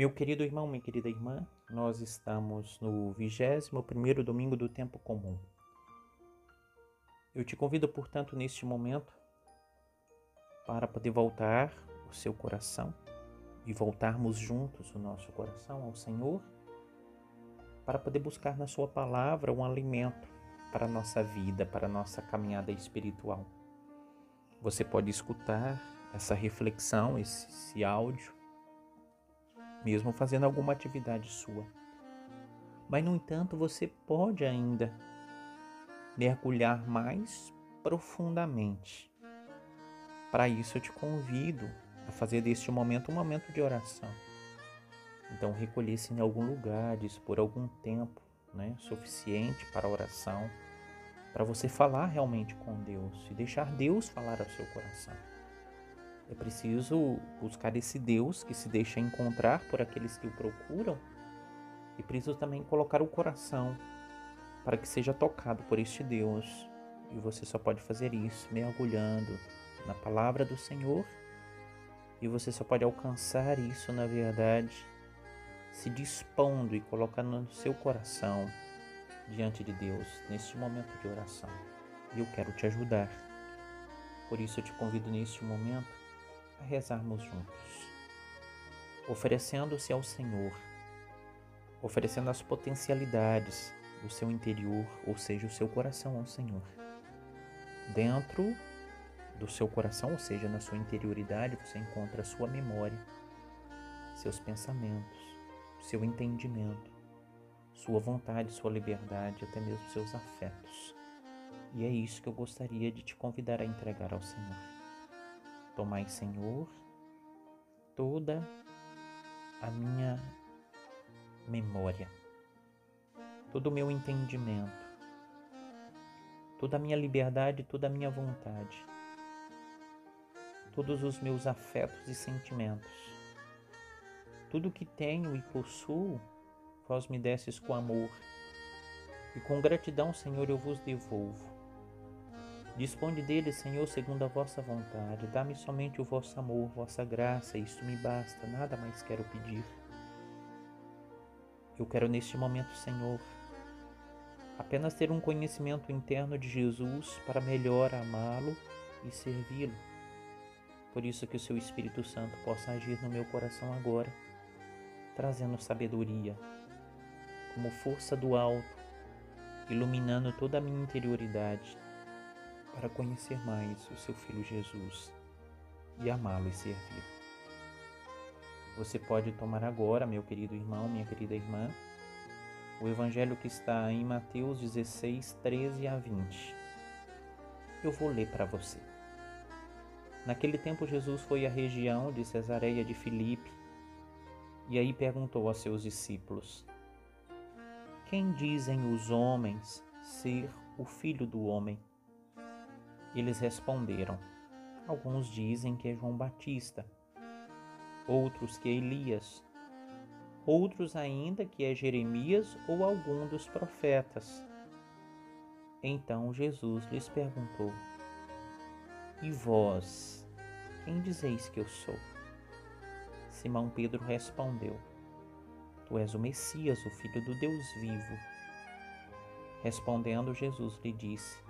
Meu querido irmão, minha querida irmã, nós estamos no 21 domingo do tempo comum. Eu te convido, portanto, neste momento para poder voltar o seu coração e voltarmos juntos o nosso coração ao Senhor, para poder buscar na Sua palavra um alimento para a nossa vida, para a nossa caminhada espiritual. Você pode escutar essa reflexão, esse, esse áudio, mesmo fazendo alguma atividade sua. Mas, no entanto, você pode ainda mergulhar mais profundamente. Para isso, eu te convido a fazer deste momento um momento de oração. Então, recolher-se em algum lugar, dispor algum tempo né, suficiente para a oração, para você falar realmente com Deus e deixar Deus falar ao seu coração. É preciso buscar esse Deus que se deixa encontrar por aqueles que o procuram e preciso também colocar o coração para que seja tocado por este Deus. E você só pode fazer isso mergulhando na palavra do Senhor e você só pode alcançar isso, na verdade, se dispondo e colocando no seu coração diante de Deus neste momento de oração. E eu quero te ajudar. Por isso eu te convido neste momento a rezarmos juntos, oferecendo-se ao Senhor, oferecendo as potencialidades do seu interior, ou seja, o seu coração ao Senhor. Dentro do seu coração, ou seja, na sua interioridade, você encontra a sua memória, seus pensamentos, seu entendimento, sua vontade, sua liberdade, até mesmo seus afetos. E é isso que eu gostaria de te convidar a entregar ao Senhor. Tomai, Senhor, toda a minha memória, todo o meu entendimento, toda a minha liberdade, toda a minha vontade, todos os meus afetos e sentimentos. Tudo que tenho e possuo, vós me desses com amor, e com gratidão, Senhor, eu vos devolvo. Disponde dele, Senhor, segundo a vossa vontade. Dá-me somente o vosso amor, vossa graça, isto me basta, nada mais quero pedir. Eu quero neste momento, Senhor, apenas ter um conhecimento interno de Jesus para melhor amá-lo e servi-lo. Por isso que o seu Espírito Santo possa agir no meu coração agora, trazendo sabedoria, como força do alto, iluminando toda a minha interioridade para conhecer mais o seu Filho Jesus e amá-lo e servir. Você pode tomar agora, meu querido irmão, minha querida irmã, o evangelho que está em Mateus 16, 13 a 20. Eu vou ler para você. Naquele tempo, Jesus foi à região de Cesareia de Filipe e aí perguntou aos seus discípulos: Quem dizem os homens ser o filho do homem? Eles responderam: Alguns dizem que é João Batista, outros que é Elias, outros ainda que é Jeremias ou algum dos profetas. Então Jesus lhes perguntou: E vós, quem dizeis que eu sou? Simão Pedro respondeu: Tu és o Messias, o Filho do Deus vivo. Respondendo, Jesus lhe disse: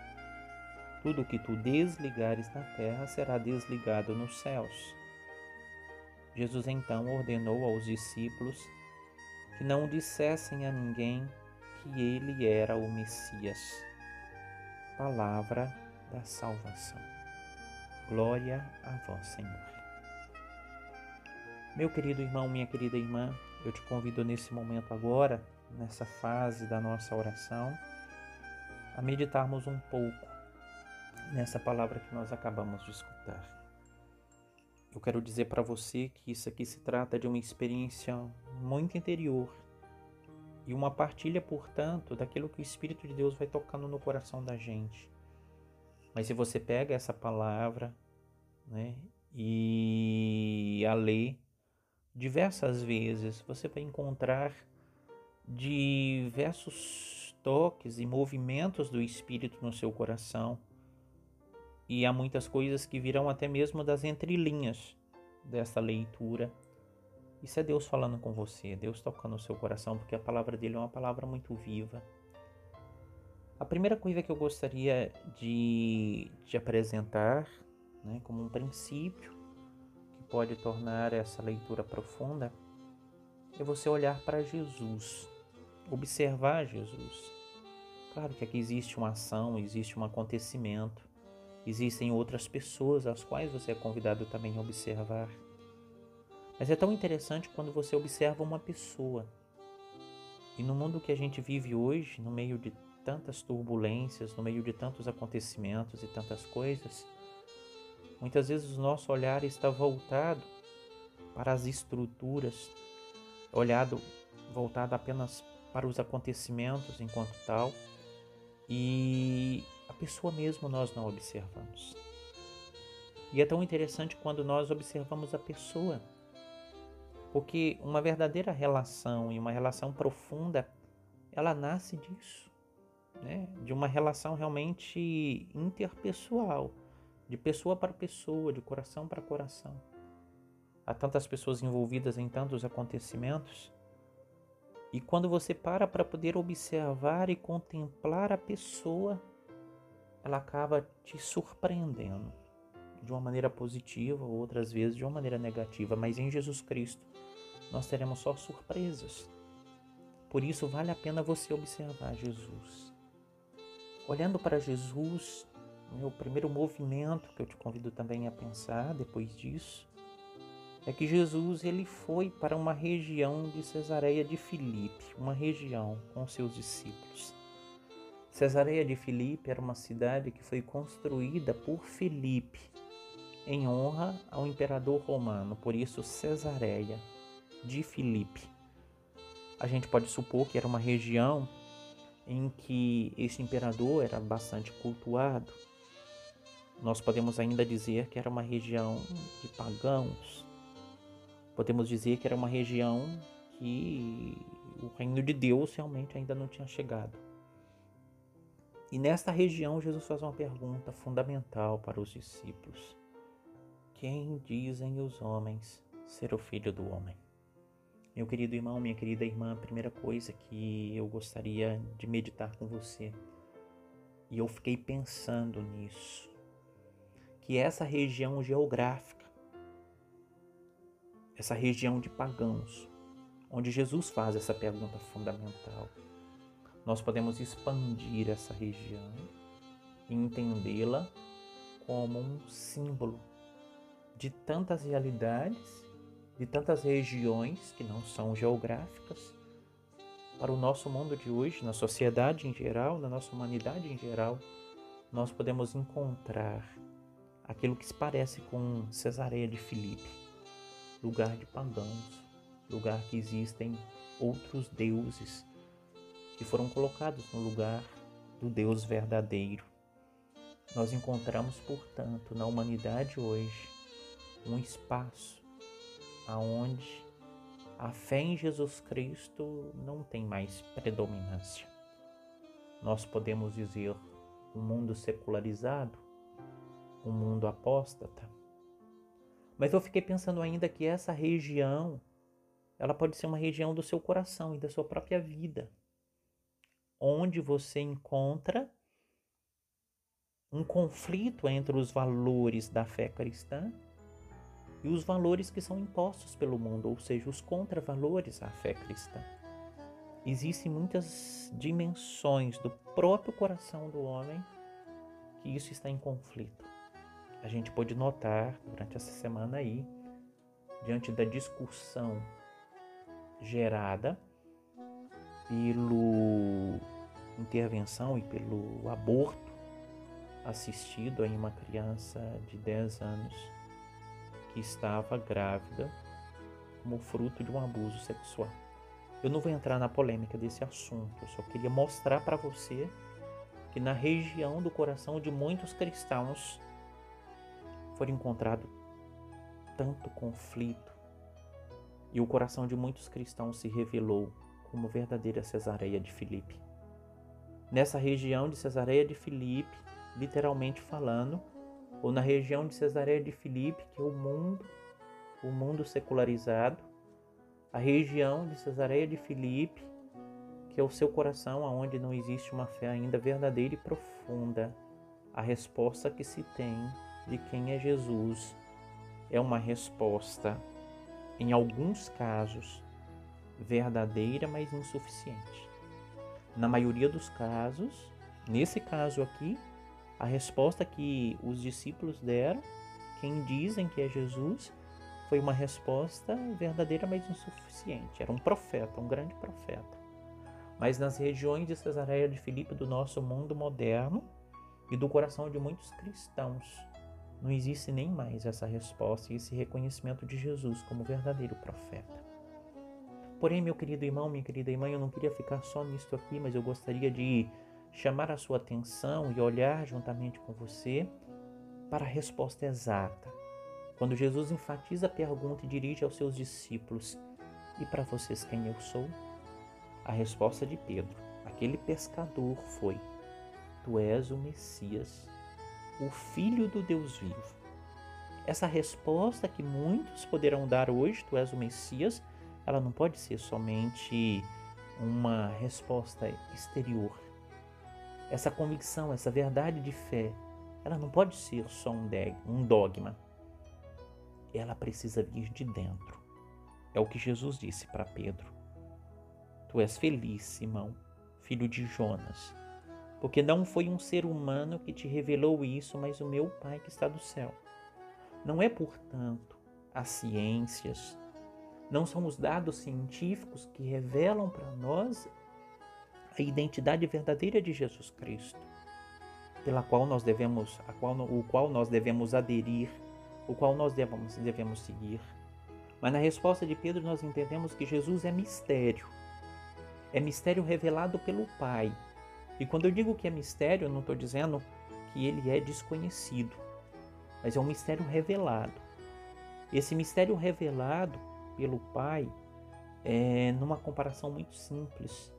tudo que tu desligares na terra será desligado nos céus. Jesus então ordenou aos discípulos que não dissessem a ninguém que ele era o Messias. Palavra da salvação. Glória a vós, Senhor. Meu querido irmão, minha querida irmã, eu te convido nesse momento agora, nessa fase da nossa oração, a meditarmos um pouco nessa palavra que nós acabamos de escutar. Eu quero dizer para você que isso aqui se trata de uma experiência muito interior, e uma partilha, portanto, daquilo que o Espírito de Deus vai tocando no coração da gente. Mas se você pega essa palavra né, e a lê diversas vezes, você vai encontrar diversos toques e movimentos do Espírito no seu coração. E há muitas coisas que virão até mesmo das entrelinhas dessa leitura. Isso é Deus falando com você, Deus tocando o seu coração, porque a palavra dele é uma palavra muito viva. A primeira coisa que eu gostaria de, de apresentar, né, como um princípio que pode tornar essa leitura profunda, é você olhar para Jesus, observar Jesus. Claro que aqui existe uma ação, existe um acontecimento, existem outras pessoas às quais você é convidado também a observar. Mas é tão interessante quando você observa uma pessoa. E no mundo que a gente vive hoje, no meio de tantas turbulências, no meio de tantos acontecimentos e tantas coisas, muitas vezes o nosso olhar está voltado para as estruturas, olhado voltado apenas para os acontecimentos enquanto tal, e pessoa mesmo nós não observamos. E é tão interessante quando nós observamos a pessoa porque uma verdadeira relação e uma relação profunda, ela nasce disso, né? De uma relação realmente interpessoal, de pessoa para pessoa, de coração para coração. Há tantas pessoas envolvidas em tantos acontecimentos, e quando você para para poder observar e contemplar a pessoa, ela acaba te surpreendendo de uma maneira positiva, outras vezes de uma maneira negativa, mas em Jesus Cristo nós teremos só surpresas. Por isso vale a pena você observar Jesus. Olhando para Jesus, o primeiro movimento que eu te convido também a pensar depois disso é que Jesus ele foi para uma região de Cesareia de Filipe, uma região com seus discípulos. Cesareia de Filipe era uma cidade que foi construída por Filipe em honra ao imperador romano, por isso Cesareia de Filipe. A gente pode supor que era uma região em que esse imperador era bastante cultuado. Nós podemos ainda dizer que era uma região de pagãos. Podemos dizer que era uma região que o reino de Deus realmente ainda não tinha chegado. E nesta região, Jesus faz uma pergunta fundamental para os discípulos: Quem dizem os homens ser o filho do homem? Meu querido irmão, minha querida irmã, a primeira coisa que eu gostaria de meditar com você, e eu fiquei pensando nisso, que essa região geográfica, essa região de pagãos, onde Jesus faz essa pergunta fundamental, nós podemos expandir essa região e entendê-la como um símbolo de tantas realidades de tantas regiões que não são geográficas para o nosso mundo de hoje, na sociedade em geral, na nossa humanidade em geral, nós podemos encontrar aquilo que se parece com Cesareia de Filipe, lugar de pagãos, lugar que existem outros deuses que foram colocados no lugar do Deus verdadeiro. Nós encontramos, portanto, na humanidade hoje um espaço aonde a fé em Jesus Cristo não tem mais predominância. Nós podemos dizer um mundo secularizado, um mundo apóstata. Mas eu fiquei pensando ainda que essa região, ela pode ser uma região do seu coração e da sua própria vida, onde você encontra um conflito entre os valores da fé cristã e os valores que são impostos pelo mundo, ou seja, os contravalores à fé cristã. Existem muitas dimensões do próprio coração do homem que isso está em conflito. A gente pode notar durante essa semana aí, diante da discussão gerada pelo intervenção e pelo aborto assistido em uma criança de 10 anos que estava grávida como fruto de um abuso sexual. Eu não vou entrar na polêmica desse assunto, eu só queria mostrar para você que na região do coração de muitos cristãos foi encontrado tanto conflito e o coração de muitos cristãos se revelou como verdadeira Cesareia de Filipe. Nessa região de Cesareia de Filipe, literalmente falando, ou na região de Cesareia de Filipe, que é o mundo, o mundo secularizado, a região de Cesareia de Filipe, que é o seu coração aonde não existe uma fé ainda verdadeira e profunda. A resposta que se tem de quem é Jesus é uma resposta, em alguns casos, verdadeira, mas insuficiente. Na maioria dos casos, nesse caso aqui, a resposta que os discípulos deram, quem dizem que é Jesus, foi uma resposta verdadeira, mas insuficiente. Era um profeta, um grande profeta. Mas nas regiões de Cesareia de Filipe do nosso mundo moderno e do coração de muitos cristãos, não existe nem mais essa resposta e esse reconhecimento de Jesus como verdadeiro profeta. Porém, meu querido irmão, minha querida irmã, eu não queria ficar só nisto aqui, mas eu gostaria de chamar a sua atenção e olhar juntamente com você para a resposta exata quando Jesus enfatiza a pergunta e dirige aos seus discípulos: E para vocês quem eu sou? A resposta de Pedro, aquele pescador, foi: Tu és o Messias, o Filho do Deus vivo. Essa resposta que muitos poderão dar hoje, Tu és o Messias, ela não pode ser somente uma resposta exterior. Essa convicção, essa verdade de fé, ela não pode ser só um dogma ela precisa vir de dentro. É o que Jesus disse para Pedro. Tu és feliz, Simão, filho de Jonas, porque não foi um ser humano que te revelou isso, mas o meu Pai que está do céu. Não é, portanto, as ciências, não são os dados científicos que revelam para nós a identidade verdadeira de Jesus Cristo, pela qual nós devemos, a qual, o qual nós devemos aderir o qual nós devemos, devemos seguir. Mas na resposta de Pedro nós entendemos que Jesus é mistério. É mistério revelado pelo Pai. E quando eu digo que é mistério, eu não estou dizendo que ele é desconhecido, mas é um mistério revelado. Esse mistério revelado pelo Pai é numa comparação muito simples.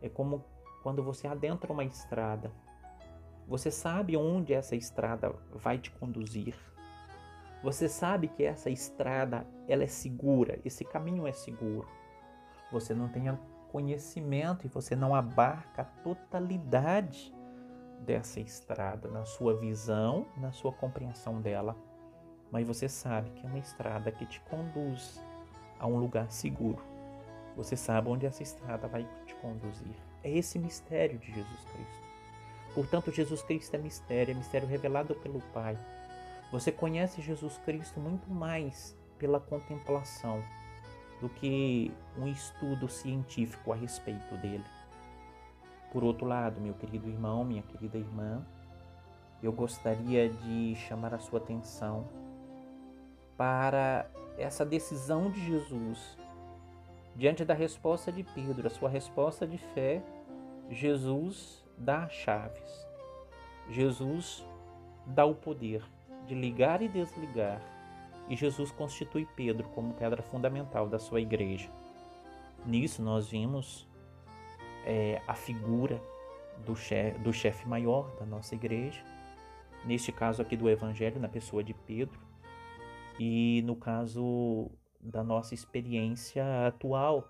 É como quando você adentra uma estrada. Você sabe onde essa estrada vai te conduzir. Você sabe que essa estrada ela é segura, esse caminho é seguro. Você não tem conhecimento e você não abarca a totalidade dessa estrada na sua visão, na sua compreensão dela. Mas você sabe que é uma estrada que te conduz a um lugar seguro. Você sabe onde essa estrada vai te conduzir. É esse mistério de Jesus Cristo. Portanto, Jesus Cristo é mistério, é mistério revelado pelo Pai você conhece Jesus Cristo muito mais pela contemplação do que um estudo científico a respeito dele. Por outro lado, meu querido irmão, minha querida irmã, eu gostaria de chamar a sua atenção para essa decisão de Jesus diante da resposta de Pedro, a sua resposta de fé. Jesus dá as chaves, Jesus dá o poder de ligar e desligar, e Jesus constitui Pedro como pedra fundamental da sua igreja. Nisso nós vimos é, a figura do chefe, do chefe maior da nossa igreja, neste caso aqui do Evangelho, na pessoa de Pedro, e no caso da nossa experiência atual,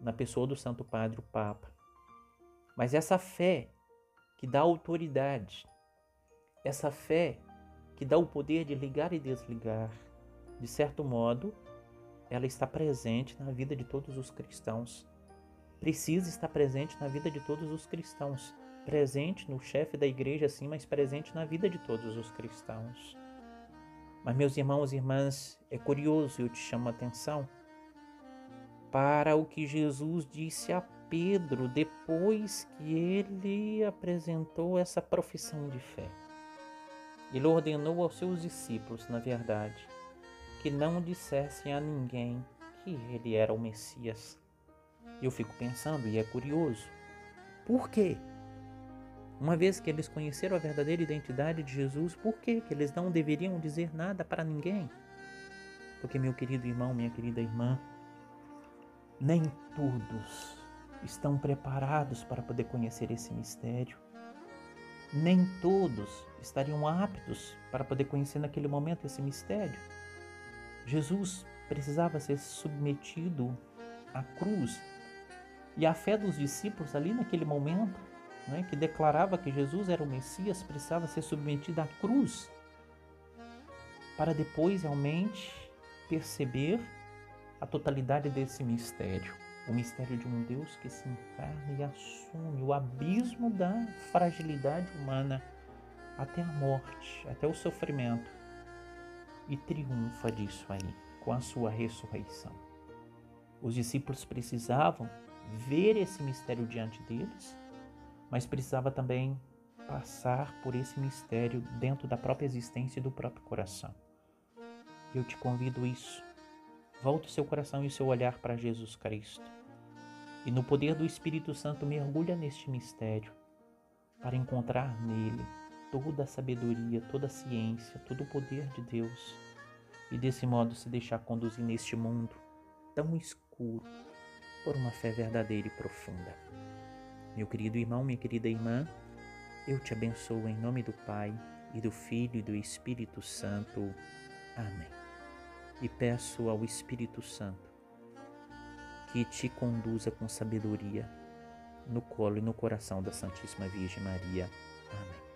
na pessoa do Santo Padre, o Papa. Mas essa fé que dá autoridade, essa fé que dá o poder de ligar e desligar, de certo modo, ela está presente na vida de todos os cristãos. Precisa estar presente na vida de todos os cristãos. Presente no chefe da igreja, sim, mas presente na vida de todos os cristãos. Mas, meus irmãos e irmãs, é curioso, eu te chamo a atenção para o que Jesus disse a Pedro depois que ele apresentou essa profissão de fé. Ele ordenou aos seus discípulos, na verdade, que não dissessem a ninguém que ele era o Messias. Eu fico pensando, e é curioso, por quê? Uma vez que eles conheceram a verdadeira identidade de Jesus, por quê? que eles não deveriam dizer nada para ninguém? Porque, meu querido irmão, minha querida irmã, nem todos estão preparados para poder conhecer esse mistério. Nem todos estariam aptos para poder conhecer naquele momento esse mistério. Jesus precisava ser submetido à cruz. E a fé dos discípulos ali naquele momento, né, que declarava que Jesus era o Messias, precisava ser submetida à cruz para depois realmente perceber a totalidade desse mistério. O mistério de um Deus que se encarna e assume o abismo da fragilidade humana até a morte, até o sofrimento e triunfa disso aí com a sua ressurreição. Os discípulos precisavam ver esse mistério diante deles, mas precisava também passar por esse mistério dentro da própria existência e do próprio coração. Eu te convido isso Volte o seu coração e seu olhar para Jesus Cristo. E no poder do Espírito Santo mergulha neste mistério para encontrar nele toda a sabedoria, toda a ciência, todo o poder de Deus e desse modo se deixar conduzir neste mundo tão escuro por uma fé verdadeira e profunda. Meu querido irmão, minha querida irmã, eu te abençoo em nome do Pai e do Filho e do Espírito Santo. Amém e peço ao Espírito Santo que te conduza com sabedoria no colo e no coração da Santíssima Virgem Maria. Amém.